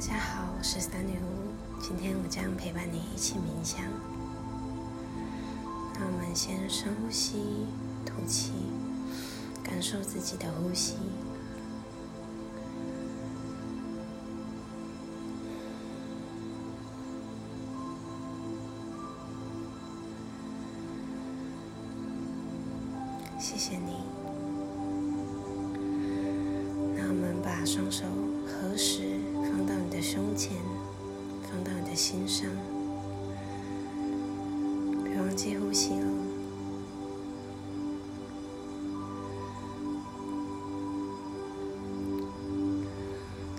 大家好，我是三女巫。今天我将陪伴你一起冥想。那我们先深呼吸，吐气，感受自己的呼吸。谢谢你。那我们把双手合十，胸前，放到你的心上。别忘记呼吸哦。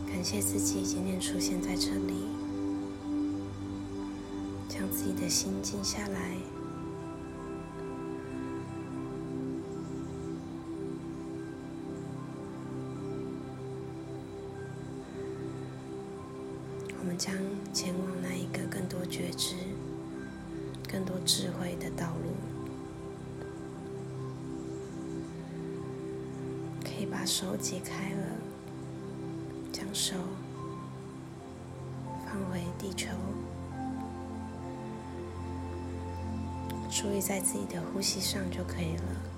感谢自己今天出现在这里，将自己的心静下来。将前往那一个更多觉知、更多智慧的道路。可以把手解开了，将手放回地球，注意在自己的呼吸上就可以了。